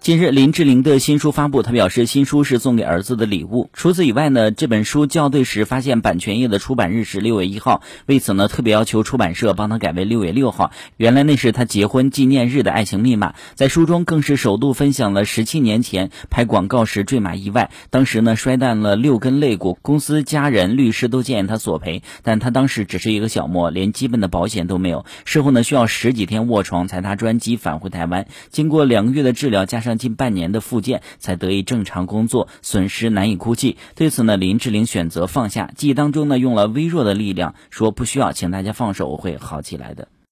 近日，林志玲的新书发布，她表示新书是送给儿子的礼物。除此以外呢，这本书校对时发现版权页的出版日是六月一号，为此呢特别要求出版社帮她改为六月六号。原来那是她结婚纪念日的爱情密码。在书中更是首度分享了十七年前拍广告时坠马意外，当时呢摔断了六根肋骨，公司、家人、律师都建议他索赔，但他当时只是一个小模，连基本的保险都没有。事后呢需要十几天卧床才搭专机返回台湾，经过两个月的治疗加上上。近半年的复健才得以正常工作，损失难以估计。对此呢，林志玲选择放下，记忆当中呢用了微弱的力量说：“不需要，请大家放手，我会好起来的。”